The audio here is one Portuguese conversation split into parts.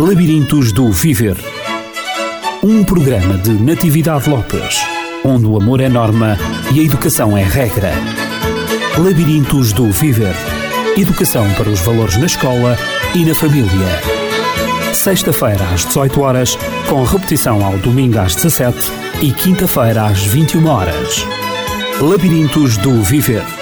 Labirintos do Viver. Um programa de Natividade Lopes, onde o amor é norma e a educação é regra. Labirintos do Viver. Educação para os valores na escola e na família. Sexta-feira às 18 horas, com repetição ao domingo às 17 e quinta-feira às 21 horas. Labirintos do Viver.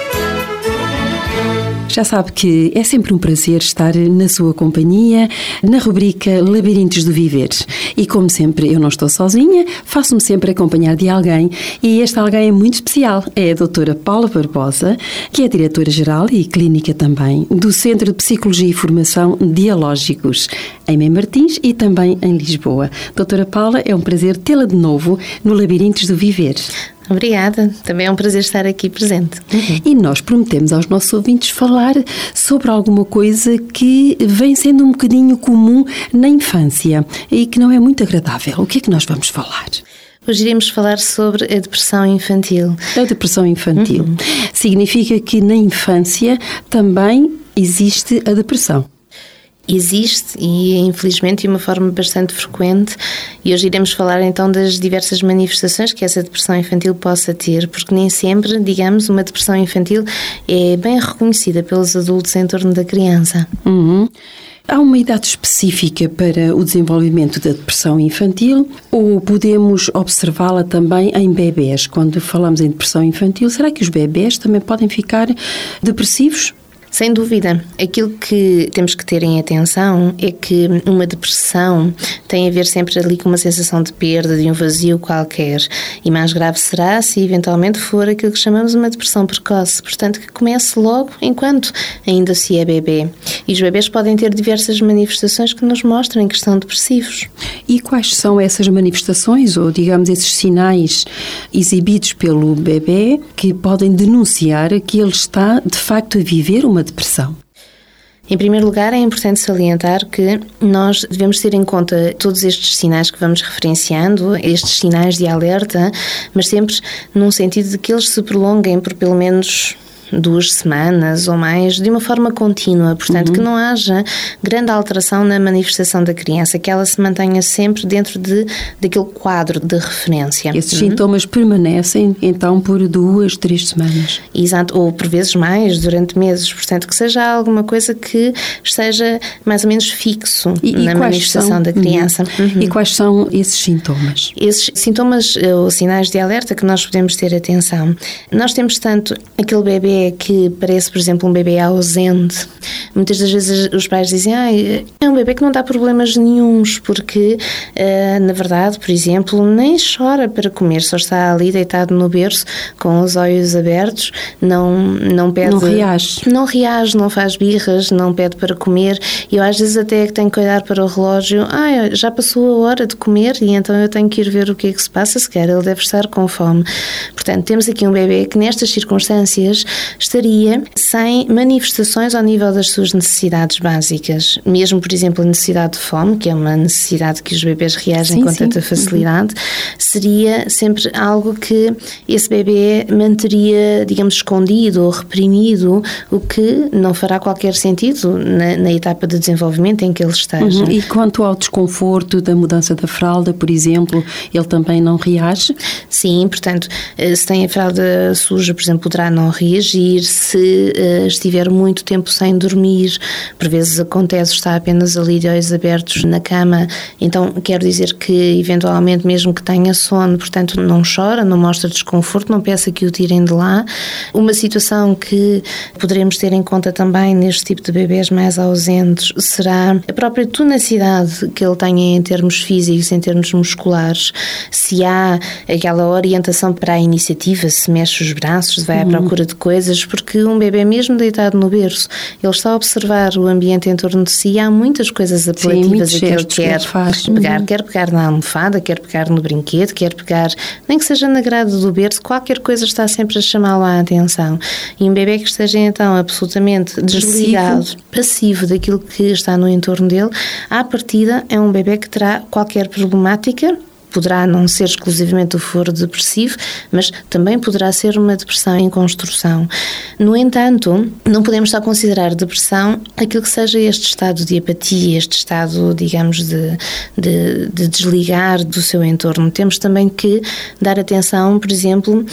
Já sabe que é sempre um prazer estar na sua companhia na rubrica Labirintos do Viver. E como sempre, eu não estou sozinha, faço-me sempre acompanhar de alguém e este alguém é muito especial. É a doutora Paula Barbosa, que é diretora-geral e clínica também do Centro de Psicologia e Formação Dialógicos em Mem Martins e também em Lisboa. Doutora Paula, é um prazer tê-la de novo no Labirintos do Viver. Obrigada, também é um prazer estar aqui presente. Uhum. E nós prometemos aos nossos ouvintes falar sobre alguma coisa que vem sendo um bocadinho comum na infância e que não é muito agradável. O que é que nós vamos falar? Hoje iremos falar sobre a depressão infantil. A depressão infantil. Uhum. Significa que na infância também existe a depressão existe e infelizmente de uma forma bastante frequente e hoje iremos falar então das diversas manifestações que essa depressão infantil possa ter, porque nem sempre, digamos, uma depressão infantil é bem reconhecida pelos adultos em torno da criança. Uhum. Há uma idade específica para o desenvolvimento da depressão infantil ou podemos observá-la também em bebés? Quando falamos em depressão infantil, será que os bebés também podem ficar depressivos? Sem dúvida. Aquilo que temos que ter em atenção é que uma depressão tem a ver sempre ali com uma sensação de perda, de um vazio qualquer. E mais grave será se eventualmente for aquilo que chamamos uma depressão precoce. Portanto, que comece logo enquanto ainda se é bebê. E os bebês podem ter diversas manifestações que nos mostram que estão depressivos. E quais são essas manifestações, ou digamos, esses sinais exibidos pelo bebê que podem denunciar que ele está de facto a viver uma uma depressão? Em primeiro lugar, é importante salientar que nós devemos ter em conta todos estes sinais que vamos referenciando, estes sinais de alerta, mas sempre num sentido de que eles se prolonguem por pelo menos duas semanas ou mais, de uma forma contínua, portanto, uhum. que não haja grande alteração na manifestação da criança, que ela se mantenha sempre dentro de, daquele quadro de referência. Esses uhum. sintomas permanecem então por duas, três semanas. Exato, ou por vezes mais, durante meses, portanto, que seja alguma coisa que esteja mais ou menos fixo e, na e manifestação são, da criança. Uhum. E quais são esses sintomas? Esses sintomas eh, ou sinais de alerta que nós podemos ter atenção. Nós temos tanto aquele bebê que parece, por exemplo, um bebê ausente. Muitas das vezes os pais dizem, ah, é um bebê que não dá problemas nenhums, porque, uh, na verdade, por exemplo, nem chora para comer, só está ali deitado no berço, com os olhos abertos, não, não pede... Não reage. Não reage, não faz birras, não pede para comer. E eu às vezes até tenho que olhar para o relógio, ah, já passou a hora de comer e então eu tenho que ir ver o que é que se passa, se quer, ele deve estar com fome. Portanto, temos aqui um bebê que nestas circunstâncias estaria sem manifestações ao nível das suas necessidades básicas. Mesmo, por exemplo, a necessidade de fome, que é uma necessidade que os bebês reagem sim, com sim. tanta facilidade, uhum. seria sempre algo que esse bebê manteria, digamos, escondido ou reprimido, o que não fará qualquer sentido na, na etapa de desenvolvimento em que ele esteja. Uhum. E quanto ao desconforto da mudança da fralda, por exemplo, ele também não reage? Sim, portanto, eh, se tem a fralda suja, por exemplo, poderá não reagir se uh, estiver muito tempo sem dormir, por vezes acontece, está apenas ali de olhos abertos na cama, então quero dizer que eventualmente, mesmo que tenha sono, portanto não chora, não mostra desconforto, não peça que o tirem de lá. Uma situação que poderemos ter em conta também neste tipo de bebês mais ausentes será a própria tenacidade que ele tenha em termos físicos, em termos musculares, se há aquela orientação para a iniciativa, se mexe os braços, vai à uhum. procura de coisas, coisas, porque um bebê, mesmo deitado no berço, ele está a observar o ambiente em torno de si e há muitas coisas apelativas Sim, que ele quer faz. pegar. Uhum. Quer pegar na almofada, quer pegar no brinquedo, quer pegar, nem que seja na grade do berço, qualquer coisa está sempre a chamá-lo a atenção. E um bebê que esteja então absolutamente desligado, passivo. passivo daquilo que está no entorno dele, à partida é um bebê que terá qualquer problemática poderá não ser exclusivamente o foro depressivo, mas também poderá ser uma depressão em construção. No entanto, não podemos só considerar depressão aquilo que seja este estado de apatia, este estado, digamos, de, de, de desligar do seu entorno. Temos também que dar atenção, por exemplo,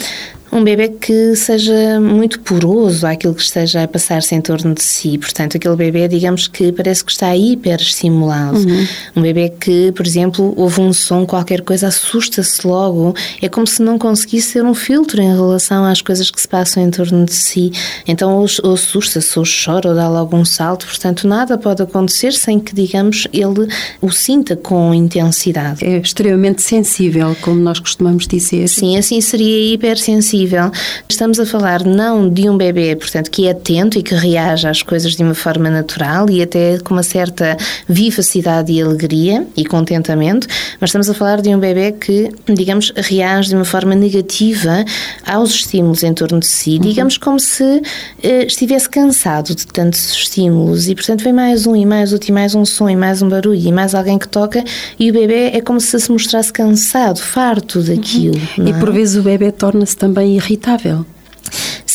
um bebê que seja muito poroso àquilo que esteja a passar-se em torno de si. Portanto, aquele bebê, digamos que parece que está hiperestimulado. Uhum. Um bebê que, por exemplo, ouve um som, qualquer coisa, assusta-se logo. É como se não conseguisse ter um filtro em relação às coisas que se passam em torno de si. Então, ou, ou assusta-se, ou chora, ou dá logo um salto. Portanto, nada pode acontecer sem que, digamos, ele o sinta com intensidade. É extremamente sensível, como nós costumamos dizer. Sim, assim seria hipersensível possível. Estamos a falar não de um bebê, portanto, que é atento e que reage às coisas de uma forma natural e até com uma certa vivacidade e alegria e contentamento, mas estamos a falar de um bebê que, digamos, reage de uma forma negativa aos estímulos em torno de si, uhum. digamos como se eh, estivesse cansado de tantos estímulos e, portanto, vem mais um e mais outro e mais um som e mais um barulho e mais alguém que toca e o bebê é como se se mostrasse cansado, farto daquilo. Uhum. E por vezes o bebê torna-se também irritável.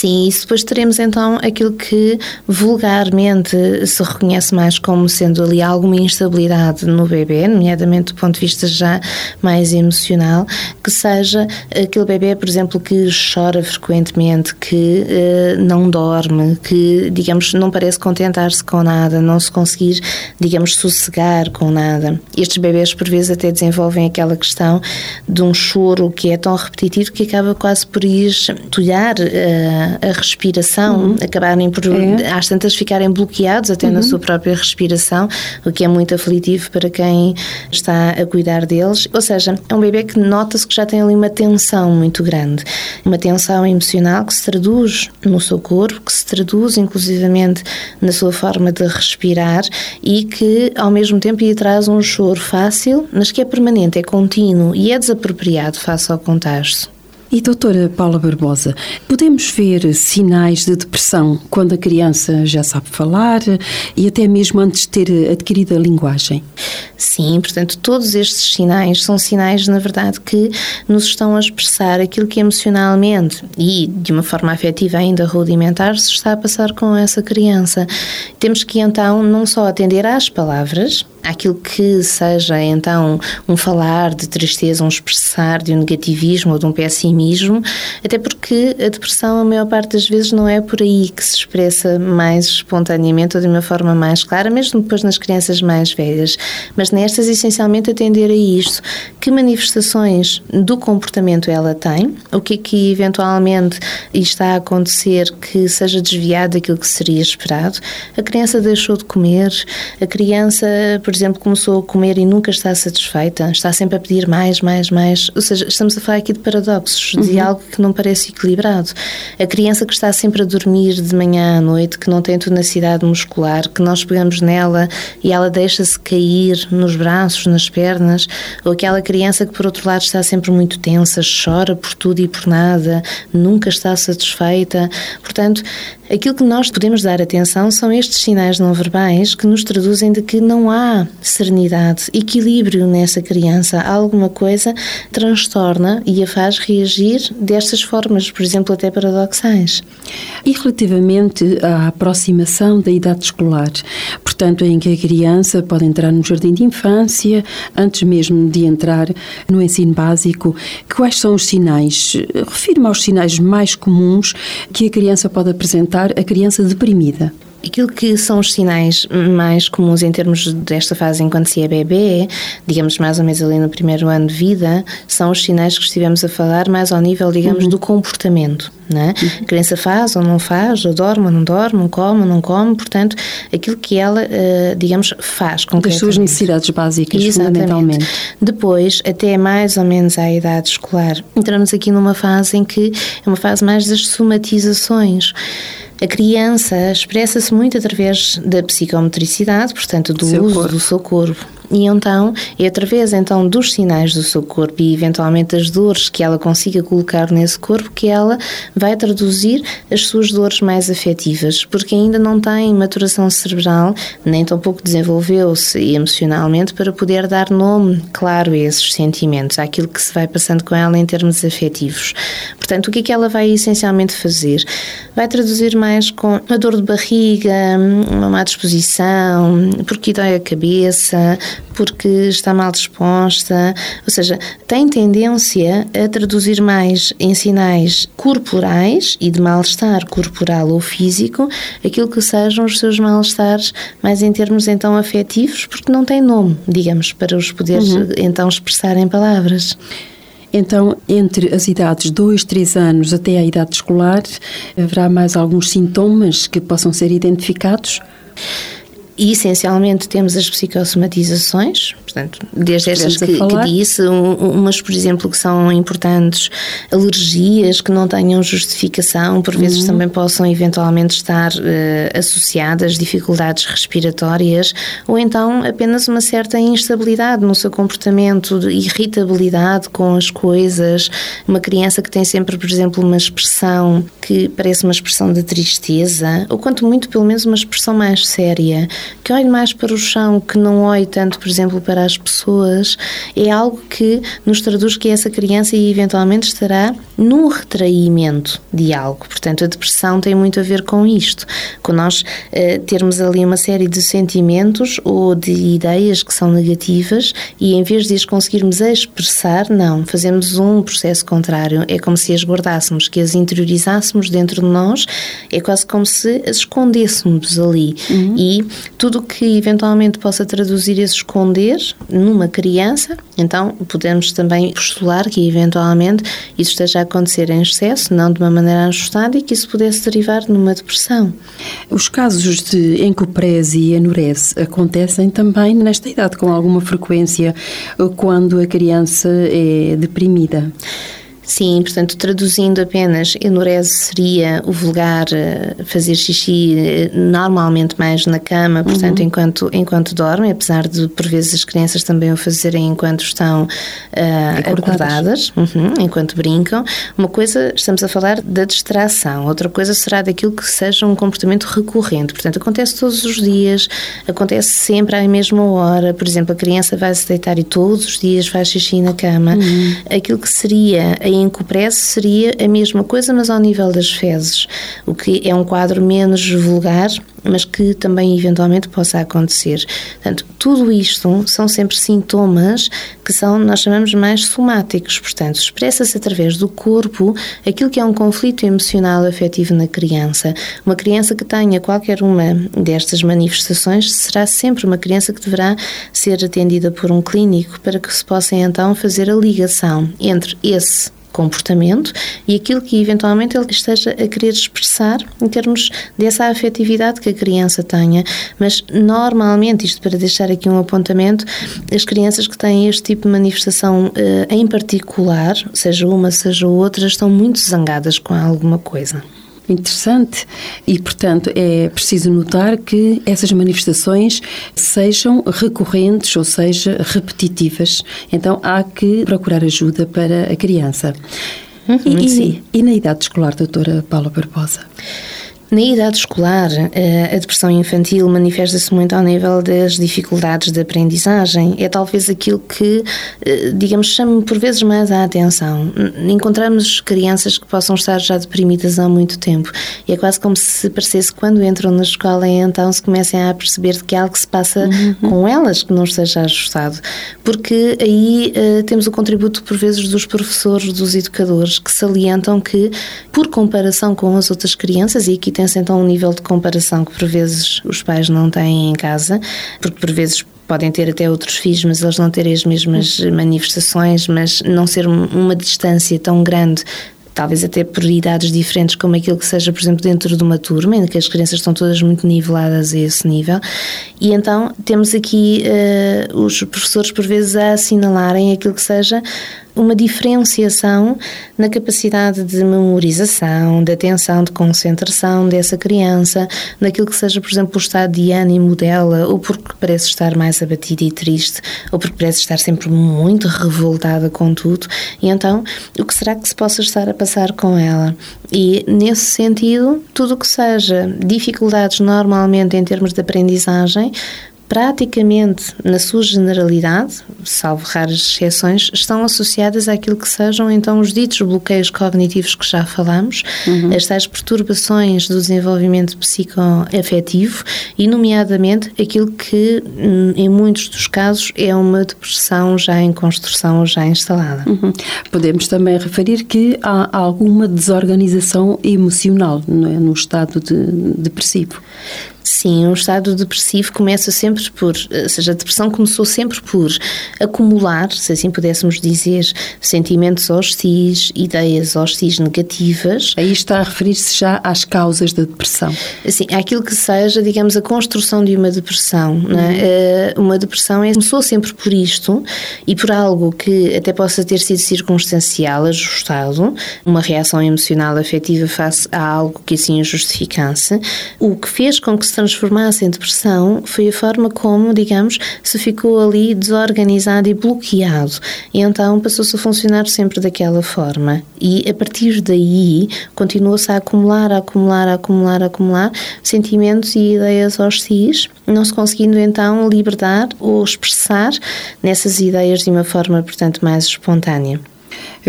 Sim, isso depois teremos então aquilo que vulgarmente se reconhece mais como sendo ali alguma instabilidade no bebê, nomeadamente do ponto de vista já mais emocional, que seja aquele bebê, por exemplo, que chora frequentemente, que eh, não dorme, que, digamos, não parece contentar-se com nada, não se conseguir, digamos, sossegar com nada. Estes bebês, por vezes, até desenvolvem aquela questão de um choro que é tão repetitivo que acaba quase por ir tulhar eh, a, respiração, uhum. acabarem por, é. às tantas, ficarem bloqueados até uhum. na sua própria respiração, o que é muito aflitivo para quem está a cuidar deles. Ou seja, é um bebê que nota-se que já tem ali uma tensão muito grande, uma tensão emocional que se traduz no seu corpo, que se traduz inclusivamente na sua forma de respirar e que ao mesmo tempo lhe traz um choro fácil, mas que é permanente, é contínuo e é desapropriado face ao contexto. E doutora Paula Barbosa, podemos ver sinais de depressão quando a criança já sabe falar e até mesmo antes de ter adquirido a linguagem? Sim, portanto, todos estes sinais são sinais, na verdade, que nos estão a expressar aquilo que emocionalmente e de uma forma afetiva ainda rudimentar se está a passar com essa criança. Temos que então não só atender às palavras, aquilo que seja então um falar de tristeza, um expressar de um negativismo ou de um pessimismo, até porque a depressão, a maior parte das vezes, não é por aí que se expressa mais espontaneamente ou de uma forma mais clara, mesmo depois nas crianças mais velhas. Mas nestas, essencialmente, atender a isto. Que manifestações do comportamento ela tem, o que é que eventualmente está a acontecer que seja desviado daquilo que seria esperado. A criança deixou de comer, a criança, por por exemplo, começou a comer e nunca está satisfeita, está sempre a pedir mais, mais, mais. Ou seja, estamos a falar aqui de paradoxos, de uhum. algo que não parece equilibrado. A criança que está sempre a dormir de manhã à noite, que não tem tenacidade muscular, que nós pegamos nela e ela deixa-se cair nos braços, nas pernas, ou aquela criança que, por outro lado, está sempre muito tensa, chora por tudo e por nada, nunca está satisfeita. Portanto, aquilo que nós podemos dar atenção são estes sinais não verbais que nos traduzem de que não há serenidade, equilíbrio nessa criança, alguma coisa transtorna e a faz reagir destas formas, por exemplo, até paradoxais. E relativamente à aproximação da idade escolar, portanto, em que a criança pode entrar no jardim de infância, antes mesmo de entrar no ensino básico, quais são os sinais? Refiro-me aos sinais mais comuns que a criança pode apresentar, a criança deprimida. Aquilo que são os sinais mais comuns em termos desta fase enquanto se é bebê, digamos mais ou menos ali no primeiro ano de vida, são os sinais que estivemos a falar mais ao nível, digamos, uhum. do comportamento. Né? Uhum. A criança faz ou não faz, ou dorme ou não dorme, come ou não come, portanto, aquilo que ela, eh, digamos, faz Das suas necessidades básicas, Exatamente. fundamentalmente. Depois, até mais ou menos à idade escolar, entramos aqui numa fase em que é uma fase mais das somatizações. A criança expressa-se muito através da psicomotricidade, portanto, do seu uso corpo. do seu corpo. E então é através então dos sinais do seu corpo e eventualmente as dores que ela consiga colocar nesse corpo que ela vai traduzir as suas dores mais afetivas, porque ainda não tem maturação cerebral, nem tampouco desenvolveu-se emocionalmente para poder dar nome claro a esses sentimentos, àquilo que se vai passando com ela em termos afetivos. Portanto, o que é que ela vai essencialmente fazer? Vai traduzir mais com a dor de barriga, uma má disposição, porque dói a cabeça, porque está mal disposta, ou seja, tem tendência a traduzir mais em sinais corporais e de mal-estar corporal ou físico aquilo que sejam os seus mal-estares mais em termos então afetivos, porque não tem nome, digamos, para os poder uhum. então expressar em palavras. Então, entre as idades 2, 3 anos até a idade escolar, haverá mais alguns sintomas que possam ser identificados? E essencialmente temos as psicossomatizações, portanto, desde estas que, que, disse, umas, por exemplo, que são importantes, alergias que não tenham justificação, por vezes uhum. também possam eventualmente estar uh, associadas, dificuldades respiratórias, ou então apenas uma certa instabilidade no seu comportamento, de irritabilidade com as coisas, uma criança que tem sempre, por exemplo, uma expressão que parece uma expressão de tristeza, ou quanto muito, pelo menos, uma expressão mais séria que olhe mais para o chão, que não olhe tanto, por exemplo, para as pessoas, é algo que nos traduz que essa criança eventualmente estará no retraimento de algo. Portanto, a depressão tem muito a ver com isto, com nós uh, termos ali uma série de sentimentos ou de ideias que são negativas e em vez de as conseguirmos expressar, não, fazemos um processo contrário. É como se as guardássemos, que as interiorizássemos dentro de nós, é quase como se as escondêssemos ali. Uhum. E tudo que eventualmente possa traduzir esse esconder numa criança, então podemos também postular que eventualmente isso esteja a acontecer em excesso, não de uma maneira ajustada e que isso pudesse derivar numa depressão. Os casos de encoprese e enurese acontecem também nesta idade com alguma frequência quando a criança é deprimida. Sim, portanto, traduzindo apenas, enurese seria o vulgar eh, fazer xixi eh, normalmente mais na cama, portanto, uhum. enquanto, enquanto dormem, apesar de por vezes as crianças também o fazerem enquanto estão uh, acordadas, acordadas uhum, enquanto brincam. Uma coisa, estamos a falar da distração, outra coisa será daquilo que seja um comportamento recorrente, portanto, acontece todos os dias, acontece sempre à mesma hora, por exemplo, a criança vai se deitar e todos os dias faz xixi na cama. Uhum. Aquilo que seria a encoprese seria a mesma coisa, mas ao nível das fezes, o que é um quadro menos vulgar, mas que também eventualmente possa acontecer. Portanto, tudo isto são sempre sintomas que são, nós chamamos mais somáticos, portanto, expressa-se através do corpo aquilo que é um conflito emocional afetivo na criança. Uma criança que tenha qualquer uma destas manifestações será sempre uma criança que deverá ser atendida por um clínico para que se possa então fazer a ligação entre esse comportamento e aquilo que eventualmente ele esteja a querer expressar em termos dessa afetividade que a criança tenha. Mas normalmente, isto para deixar aqui um apontamento, as crianças que têm este tipo de manifestação uh, em particular, seja uma, seja outra, estão muito zangadas com alguma coisa interessante e, portanto, é preciso notar que essas manifestações sejam recorrentes, ou seja, repetitivas. Então, há que procurar ajuda para a criança. Uhum, e, e, na idade escolar, doutora Paula Barbosa? Na idade escolar, eh, a depressão infantil manifesta-se muito ao nível das dificuldades de aprendizagem. É talvez aquilo que, eh, digamos, chama por vezes mais a atenção. Encontramos crianças que possam estar já deprimidas há muito tempo e é quase como se parecesse quando entram na escola então se comecem a perceber que há algo que se passa uhum. com elas que não esteja ajustado. Porque aí uh, temos o contributo por vezes dos professores, dos educadores, que salientam que, por comparação com as outras crianças, e aqui tem então um nível de comparação que por vezes os pais não têm em casa, porque por vezes podem ter até outros filhos, mas eles não terem as mesmas manifestações, mas não ser uma distância tão grande talvez até por idades diferentes, como aquilo que seja, por exemplo, dentro de uma turma, em que as crianças estão todas muito niveladas a esse nível, E então temos aqui uh, os professores, por vezes, a assinalarem aquilo que seja uma diferenciação na capacidade de memorização, de atenção, de concentração dessa criança, naquilo que seja, por exemplo, o estado de ânimo dela, ou porque parece estar mais abatida e triste, ou porque parece estar sempre muito revoltada com tudo. E então, o que será que se possa estar a passar com ela? E, nesse sentido, tudo o que seja dificuldades normalmente em termos de aprendizagem, praticamente, na sua generalidade, salvo raras exceções, estão associadas àquilo que sejam então os ditos bloqueios cognitivos que já falamos, uhum. as tais perturbações do desenvolvimento psicoafetivo e, nomeadamente, aquilo que, hum, em muitos dos casos, é uma depressão já em construção ou já instalada. Uhum. Podemos também referir que há alguma desorganização emocional é? no estado de, depressivo. Sim, um estado depressivo começa sempre por, ou seja, a depressão começou sempre por acumular, se assim pudéssemos dizer, sentimentos hostis, ideias hostis negativas. Aí está a referir-se já às causas da depressão. Sim, àquilo que seja, digamos, a construção de uma depressão. É? Uhum. Né? Uma depressão é, começou sempre por isto e por algo que até possa ter sido circunstancial, ajustado, uma reação emocional afetiva face a algo que assim o justificasse, o que fez com que se transformasse em depressão foi a forma como, digamos, se ficou ali desorganizado e bloqueado. E então passou-se a funcionar sempre daquela forma. E a partir daí continuou-se a acumular, a acumular, a acumular, a acumular sentimentos e ideias hostis, não se conseguindo então libertar ou expressar nessas ideias de uma forma, portanto, mais espontânea.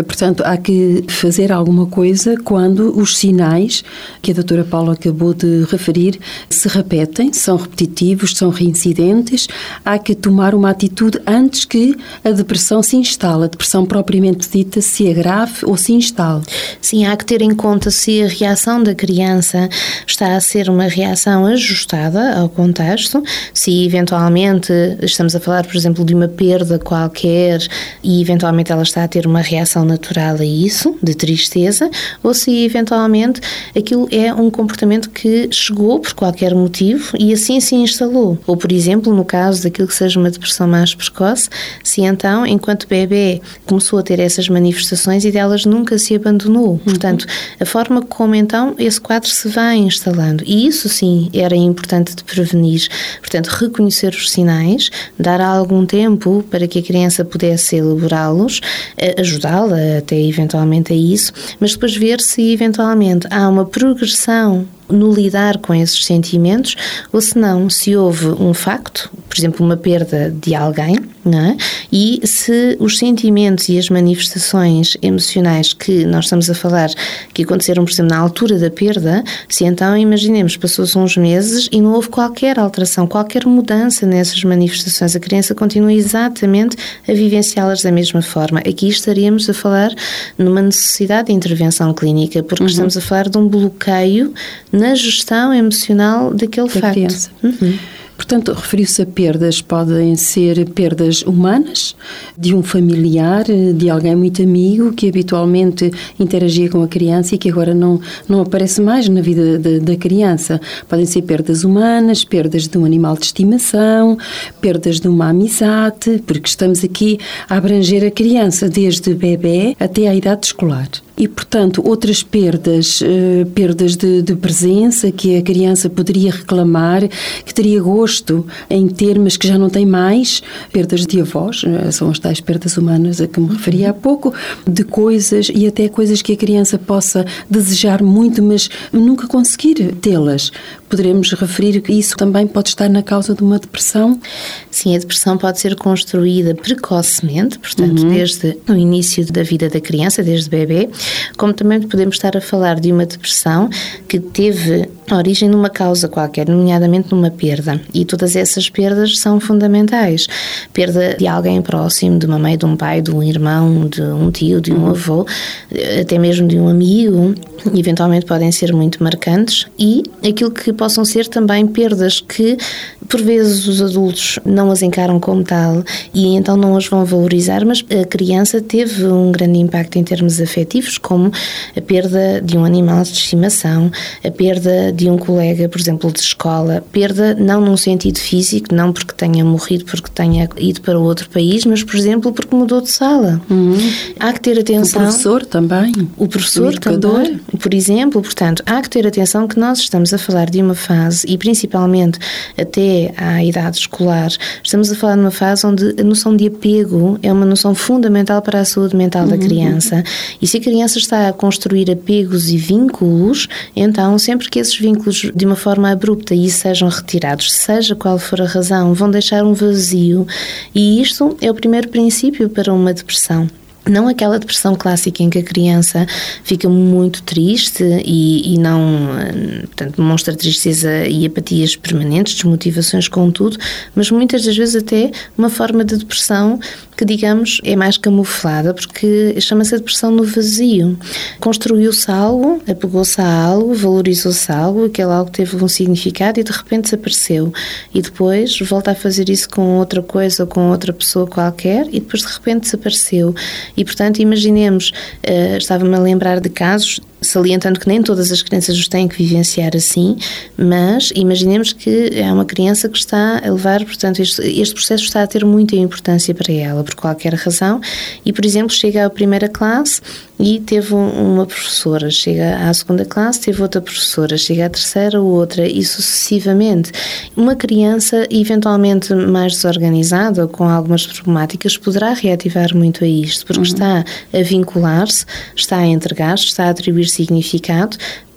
Portanto, há que fazer alguma coisa quando os sinais que a doutora Paula acabou de referir se repetem, são repetitivos, são reincidentes. Há que tomar uma atitude antes que a depressão se instale, a depressão propriamente dita se agrave ou se instale. Sim, há que ter em conta se a reação da criança está a ser uma reação ajustada ao contexto, se eventualmente estamos a falar, por exemplo, de uma perda qualquer e eventualmente ela está a ter uma reação reação natural a isso, de tristeza, ou se eventualmente aquilo é um comportamento que chegou por qualquer motivo e assim se instalou. Ou, por exemplo, no caso daquilo que seja uma depressão mais precoce, se então, enquanto bebê, começou a ter essas manifestações e delas nunca se abandonou. Uhum. Portanto, a forma como então esse quadro se vai instalando. E isso sim era importante de prevenir. Portanto, reconhecer os sinais, dar algum tempo para que a criança pudesse elaborá-los, eh, ajudá-la até eventualmente a isso, mas depois ver se eventualmente há uma progressão no lidar com esses sentimentos, ou se não, se houve um facto, por exemplo, uma perda de alguém, é? e se os sentimentos e as manifestações emocionais que nós estamos a falar, que aconteceram, por exemplo, na altura da perda, se então, imaginemos, passou-se uns meses e não houve qualquer alteração, qualquer mudança nessas manifestações, a criança continua exatamente a vivenciá-las da mesma forma. Aqui estaríamos a falar numa necessidade de intervenção clínica, porque uhum. estamos a falar de um bloqueio na gestão emocional daquele da facto. Criança. Uhum. Portanto, referiu-se a perdas, podem ser perdas humanas, de um familiar, de alguém muito amigo que habitualmente interagia com a criança e que agora não, não aparece mais na vida de, da criança. Podem ser perdas humanas, perdas de um animal de estimação, perdas de uma amizade, porque estamos aqui a abranger a criança desde bebê até à idade escolar. E, portanto, outras perdas, eh, perdas de, de, presença que a criança poderia reclamar, que teria gosto em ter, mas que já não tem mais, perdas de avós, eh, são as tais perdas humanas a que me referi há pouco, de coisas e até coisas que a criança possa desejar muito, mas nunca conseguir tê-las. Poderemos referir que isso também pode estar na causa de uma depressão? Sim, a depressão pode ser construída precocemente, portanto, uhum. desde o início da vida da criança, desde bebê, como também podemos estar a falar de uma depressão que teve origem numa causa qualquer, nomeadamente numa perda. E todas essas perdas são fundamentais. Perda de alguém próximo, de uma mãe, de um pai, de um irmão, de um tio, de um uhum. avô, até mesmo de um amigo, eventualmente podem ser muito marcantes. E aquilo que possam ser também perdas que por vezes os adultos não as encaram como tal e então não as vão valorizar, mas a criança teve um grande impacto em termos afetivos, como a perda de um animal de estimação, a perda de um colega, por exemplo, de escola, perda não num sentido físico, não porque tenha morrido, porque tenha ido para outro país, mas, por exemplo, porque mudou de sala. Uhum. Há que ter atenção. O professor também. O professor o também, por exemplo. Portanto, há que ter atenção que nós estamos a falar de uma fase, e principalmente até à idade escolar, estamos a falar de uma fase onde a noção de apego é uma noção fundamental para a saúde mental da uhum. criança. E se a criança está a construir apegos e vínculos, então sempre que esses vínculos de uma forma abrupta e sejam retirados, seja qual for a razão, vão deixar um vazio. E isto é o primeiro princípio para uma depressão. Não aquela depressão clássica em que a criança fica muito triste e, e não portanto, demonstra tristeza e apatias permanentes, desmotivações com tudo, mas muitas das vezes até uma forma de depressão que, digamos, é mais camuflada, porque chama-se a depressão no vazio. Construiu-se algo, apegou-se a algo, valorizou-se algo, aquele algo teve um significado e de repente desapareceu. E depois volta a fazer isso com outra coisa ou com outra pessoa qualquer e depois de repente desapareceu. E, portanto, imaginemos, uh, estava-me a lembrar de casos salientando que nem todas as crianças os têm que vivenciar assim, mas imaginemos que é uma criança que está a levar, portanto, este, este processo está a ter muita importância para ela, por qualquer razão, e, por exemplo, chega à primeira classe e teve uma professora, chega à segunda classe, teve outra professora, chega à terceira, outra, e sucessivamente. Uma criança, eventualmente mais desorganizada, com algumas problemáticas, poderá reativar muito a isto, porque uhum. está a vincular-se, está a entregar-se, está a atribuir significado,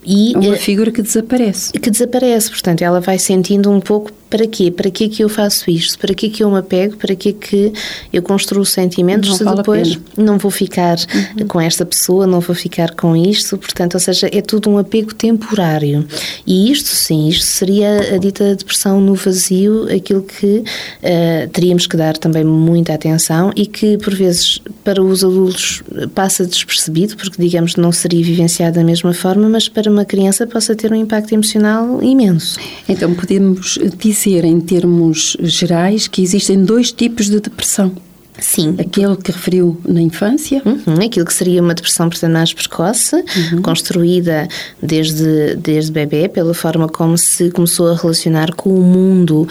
e, uma eh, figura que desaparece. Que desaparece, portanto, ela vai sentindo um pouco para quê? Para que que eu faço isto? Para que que eu me apego? Para que que eu construo sentimentos não se vale depois não vou ficar uhum. com esta pessoa, não vou ficar com isto? Portanto, ou seja, é tudo um apego temporário. E isto sim, isto seria a dita depressão no vazio, aquilo que uh, teríamos que dar também muita atenção e que por vezes para os adultos passa despercebido, porque digamos não seria vivenciado da mesma forma, mas para uma criança possa ter um impacto emocional imenso. Então podemos dizer em termos gerais, que existem dois tipos de depressão. Sim. Aquele que referiu na infância. Uhum, aquilo que seria uma depressão, mais precoce, uhum. construída desde, desde bebê, pela forma como se começou a relacionar com o mundo,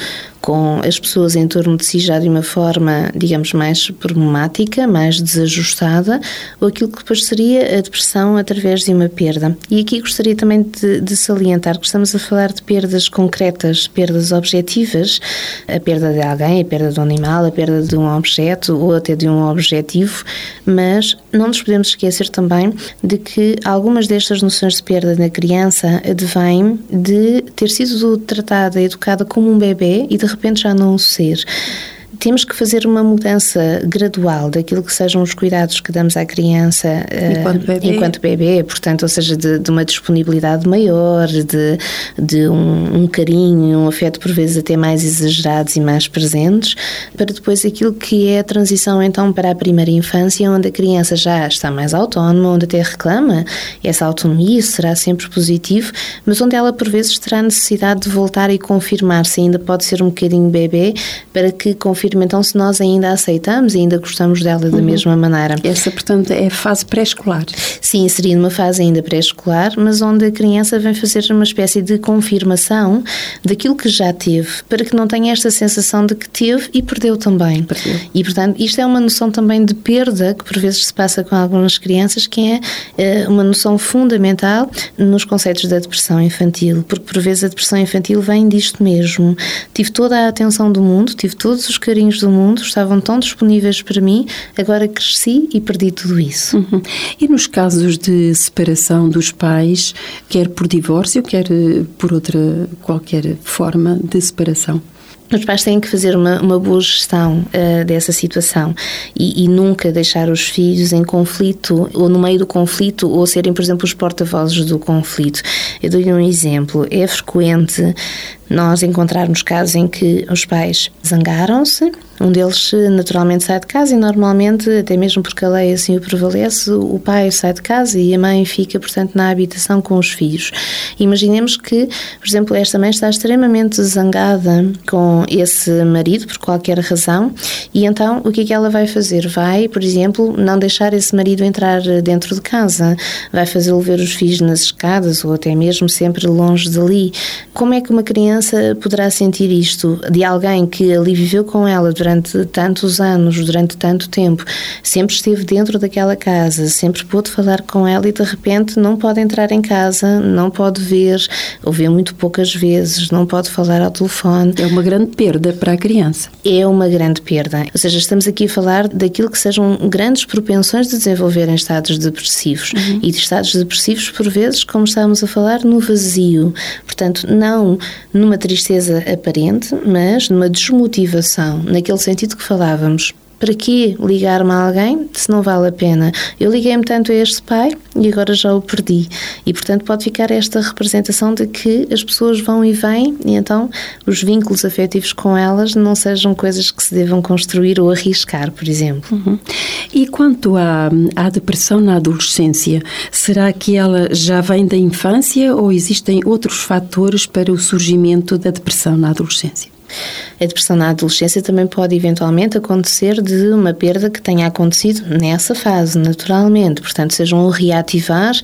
com as pessoas em torno de si já de uma forma, digamos, mais problemática, mais desajustada, ou aquilo que depois seria a depressão através de uma perda. E aqui gostaria também de, de salientar que estamos a falar de perdas concretas, perdas objetivas, a perda de alguém, a perda de um animal, a perda de um objeto ou até de um objetivo, mas não nos podemos esquecer também de que algumas destas noções de perda na criança advêm de ter sido tratada, educada como um bebê e de repente já não ser temos que fazer uma mudança gradual daquilo que sejam os cuidados que damos à criança enquanto uh, bebê, enquanto bebê portanto, ou seja, de, de, uma disponibilidade maior, de, de um, um, carinho, um afeto por vezes até mais exagerados e mais presentes, para depois aquilo que é a transição então para a primeira infância, onde a criança já está mais autónoma, onde até reclama essa autonomia, será sempre positivo, mas onde ela por vezes terá necessidade de voltar e confirmar se ainda pode ser um bocadinho bebê, para que confirme confirma então se nós ainda aceitamos e ainda gostamos dela da uhum. mesma maneira. Essa, portanto, é fase pré-escolar. Sim, seria numa fase ainda pré-escolar, mas onde a criança vem fazer uma espécie de confirmação daquilo que já teve, para que não tenha esta sensação de que teve e perdeu também. Perdeu. E, portanto, isto é uma noção também de perda que por vezes se passa com algumas crianças, que é uh, uma noção fundamental nos conceitos da depressão infantil, porque por vezes a depressão infantil vem disto mesmo. Tive toda a atenção do mundo, tive todos os carinhos do mundo estavam tão disponíveis para mim, agora cresci e perdi tudo isso. Uhum. E nos casos de separação dos pais, quer por divórcio, quer eh, por outra qualquer forma de separação? Os pais têm que fazer uma, uma boa gestão uh, dessa situação e, e, nunca deixar os filhos em conflito ou no meio do conflito ou serem, por exemplo, os porta-vozes do conflito. Eu dou-lhe um exemplo. É frequente nós encontrarmos casos em que os pais zangaram-se, um deles naturalmente sai de casa e normalmente, até mesmo porque a lei assim o prevalece, o pai sai de casa e a mãe fica, portanto, na habitação com os filhos. Imaginemos que, por exemplo, esta mãe está extremamente zangada com esse marido por qualquer razão e então o que é que ela vai fazer? Vai, por exemplo, não deixar esse marido entrar dentro de casa, vai fazê-lo ver os filhos nas escadas ou até mesmo sempre longe dali. Como é que uma criança poderá sentir isto de alguém que ali viveu com ela durante tantos anos, durante tanto tempo, sempre esteve dentro daquela casa, sempre pôde falar com ela e de repente não pode entrar em casa, não pode ver, ou vê muito poucas vezes, não pode falar ao telefone. É uma grande perda para a criança. É uma grande perda. Ou seja, estamos aqui a falar daquilo que sejam grandes propensões de desenvolver em estados depressivos uhum. e de estados depressivos, por vezes, como estávamos a falar, no vazio. Portanto, não numa tristeza aparente, mas numa desmotivação, naquele naquele sentido que falávamos. Para que ligar-me a alguém se não vale a pena? Eu liguei-me tanto a este pai e agora já o perdi. E, portanto, pode ficar esta representação de que as pessoas vão e vêm e então os vínculos afetivos com elas não sejam coisas que se devam construir ou arriscar, por exemplo. Uhum. E quanto à, à depressão na adolescência, será que ela já vem da infância ou existem outros fatores para o surgimento da depressão na adolescência? A depressão na adolescência também pode eventualmente acontecer de uma perda que tenha acontecido nessa fase, naturalmente. Portanto, sejam um reativar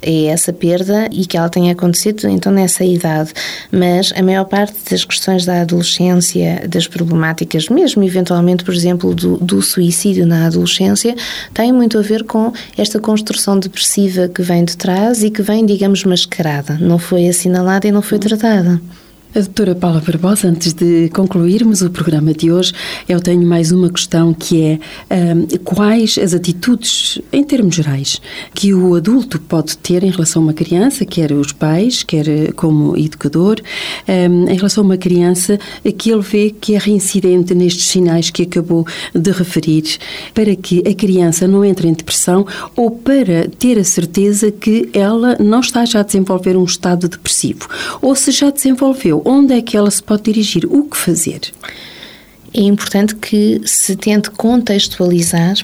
essa perda e que ela tenha acontecido então nessa idade. Mas a maior parte das questões da adolescência, das problemáticas, mesmo eventualmente, por exemplo, do, do suicídio na adolescência, tem muito a ver com esta construção depressiva que vem de trás e que vem, digamos, mascarada. Não foi assinalada e não foi tratada. A doutora Paula Barbosa, antes de concluirmos o programa de hoje, eu tenho mais uma questão que é um, quais as atitudes, em termos gerais, que o adulto pode ter em relação a uma criança, quer os pais, quer como educador, um, em relação a uma criança que ele vê que é reincidente nestes sinais que acabou de referir, para que a criança não entre em depressão ou para ter a certeza que ela não está já a desenvolver um estado depressivo, ou se já desenvolveu onde é que ela se pode dirigir? O que fazer? É importante que se tente contextualizar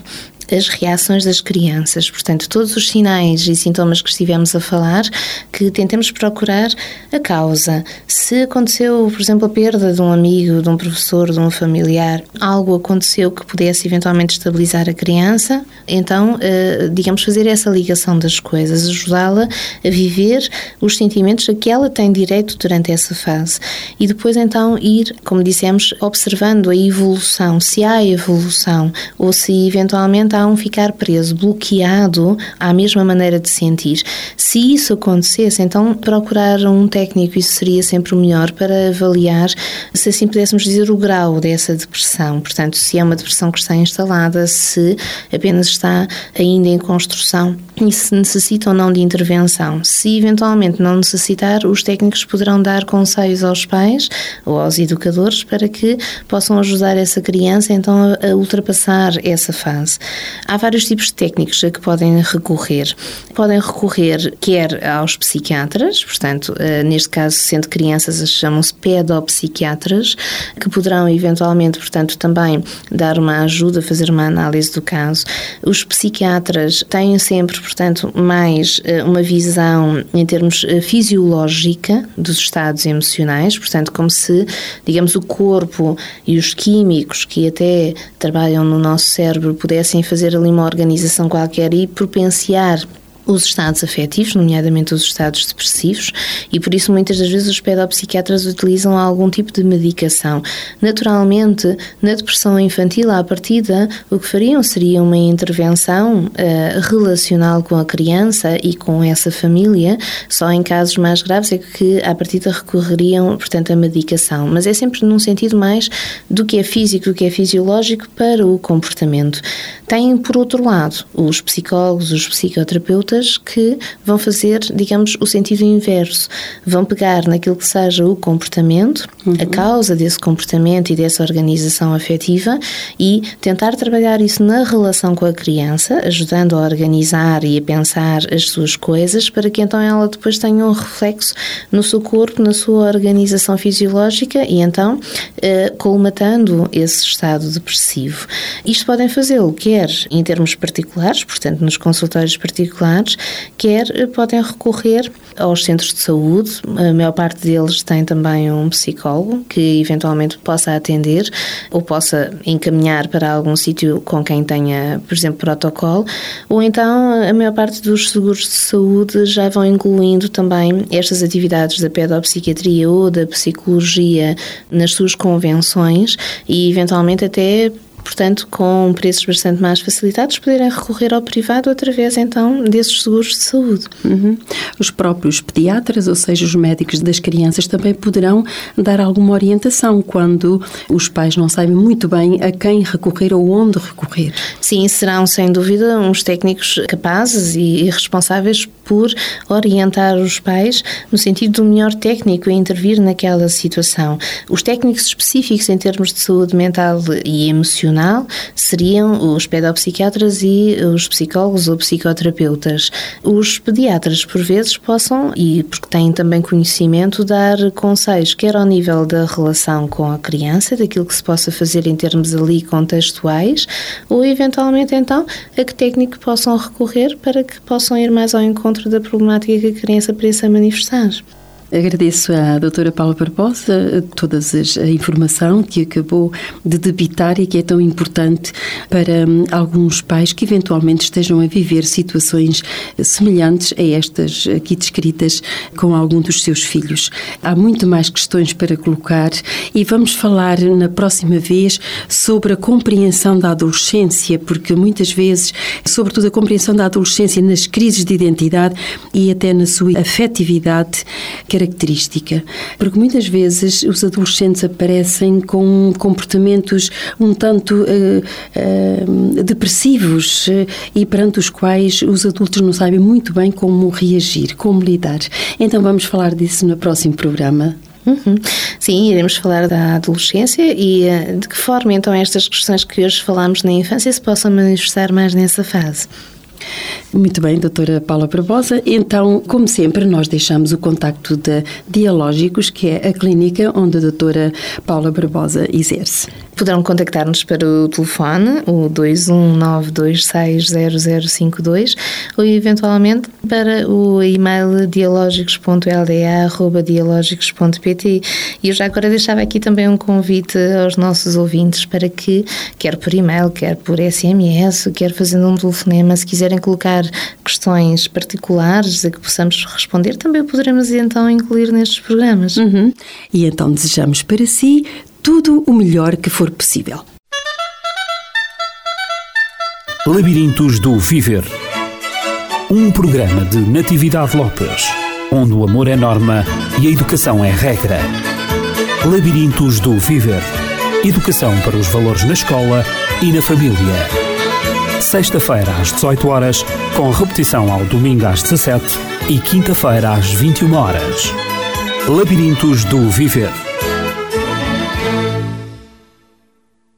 as reações das crianças. Portanto, todos os sinais e sintomas que estivemos a falar, que tentemos procurar a causa. Se aconteceu, por exemplo, a perda de um amigo, de um professor, de um familiar, algo aconteceu que pudesse eventualmente estabilizar a criança, então, eh, digamos, fazer essa ligação das coisas, ajudá-la a viver os sentimentos a que ela tem direito durante essa fase. E depois, então, ir, como dissemos, observando a evolução, se há evolução ou se eventualmente um ficar preso, bloqueado à mesma maneira de sentir. Se isso acontecesse, então procurar um técnico, isso seria sempre o melhor para avaliar, se assim pudéssemos dizer, o grau dessa depressão. Portanto, se é uma depressão que está instalada, se apenas está ainda em construção e se necessita ou não de intervenção. Se eventualmente não necessitar, os técnicos poderão dar conselhos aos pais ou aos educadores para que possam ajudar essa criança então a ultrapassar essa fase. Há vários tipos de técnicos a que podem recorrer. Podem recorrer quer aos psiquiatras, portanto, eh, neste caso, sendo crianças, chamam-se pedopsiquiatras, que poderão eventualmente, portanto, também dar uma ajuda, fazer uma análise do caso. Os psiquiatras têm sempre, portanto, mais eh, uma visão em termos eh, fisiológica dos estados emocionais, portanto, como se, digamos, o corpo e os químicos que até trabalham no nosso cérebro pudessem fazer fazer ali uma organização qualquer e propenciar os estados afetivos, nomeadamente os estados depressivos, e por isso muitas das vezes os pedopsiquiatras utilizam algum tipo de medicação. Naturalmente, na depressão infantil, à partida, o que fariam seria uma intervenção uh, relacional com a criança e com essa família, só em casos mais graves é que à partida recorreriam, portanto, à medicação. Mas é sempre num sentido mais do que é físico, do que é fisiológico para o comportamento. Tem, por outro lado, os psicólogos, os psicoterapeutas que vão fazer, digamos, o sentido inverso. Vão pegar naquilo que seja o comportamento, uhum. a causa desse comportamento e dessa organização afetiva e tentar trabalhar isso na relação com a criança, ajudando a organizar e a pensar as suas coisas para que então ela depois tenha um reflexo no seu corpo, na sua organização fisiológica e então eh, colmatando esse estado depressivo. Isto podem fazê-lo quer em termos particulares, portanto nos consultórios particulares, quer eh, podem recorrer aos centros de saúde. A maior parte deles tem também um psicólogo que eventualmente possa atender ou possa encaminhar para algum sítio com quem tenha, por exemplo, protocolo, ou então a maior parte dos seguros de saúde já vão incluindo também estas atividades da pedopsiquiatria ou da psicologia nas suas convenções e eventualmente até portanto, com preços bastante mais facilitados, poderem recorrer ao privado através, então, desses seguros de saúde. Uhum. Os próprios pediatras, ou seja, os médicos das crianças, também poderão dar alguma orientação quando os pais não sabem muito bem a quem recorrer ou onde recorrer. Sim, serão, sem dúvida, uns técnicos capazes e responsáveis por orientar os pais no sentido do melhor técnico a intervir naquela situação. Os técnicos específicos em termos de saúde mental e emocional seriam os pedopsiquiatras e os psicólogos ou psicoterapeutas. Os pediatras, por vezes, possam, e porque têm também conhecimento, dar conselhos, quer ao nível da relação com a criança, daquilo que se possa fazer em termos ali contextuais, ou eventualmente então a que técnico possam recorrer para que possam ir mais ao encontro da problemática que a criança pareça manifestar. Agradeço à doutora Paula Barbosa toda a informação que acabou de debitar e que é tão importante para hum, alguns pais que eventualmente estejam a viver situações semelhantes a estas aqui descritas com algum dos seus filhos. Há muito mais questões para colocar e vamos falar na próxima vez sobre a compreensão da adolescência, porque muitas vezes, sobretudo a compreensão da adolescência nas crises de identidade e até na sua afetividade, que característica, porque muitas vezes os adolescentes aparecem com comportamentos um tanto uh, uh, depressivos uh, e perante os quais os adultos não sabem muito bem como reagir, como lidar. Então vamos falar disso no próximo programa. Uhum. Sim, iremos falar da adolescência e de que forma então estas questões que hoje falamos na infância se possam manifestar mais nessa fase. Muito bem, doutora Paula Barbosa. Então, como sempre, nós deixamos o contacto da Dialógicos, que é a clínica onde a doutora Paula Barbosa exerce. Poderão contactar-nos para o telefone, o 219260052, ou eventualmente para o e-mail dialógicos.lda.dialógicos.pt. E eu já agora deixava aqui também um convite aos nossos ouvintes para que, quer por e-mail, quer por SMS, quer fazendo um telefonema, se quiserem colocar questões particulares a que possamos responder, também poderemos então incluir nestes programas. Uhum. E então desejamos para si tudo o melhor que for possível. Labirintos do Viver um programa de Natividade Lopes, onde o amor é norma e a educação é regra. Labirintos do Viver Educação para os valores na escola e na família. Sexta-feira às 18 horas, com repetição ao domingo às 17 e quinta-feira às 21 horas. Labirintos do Viver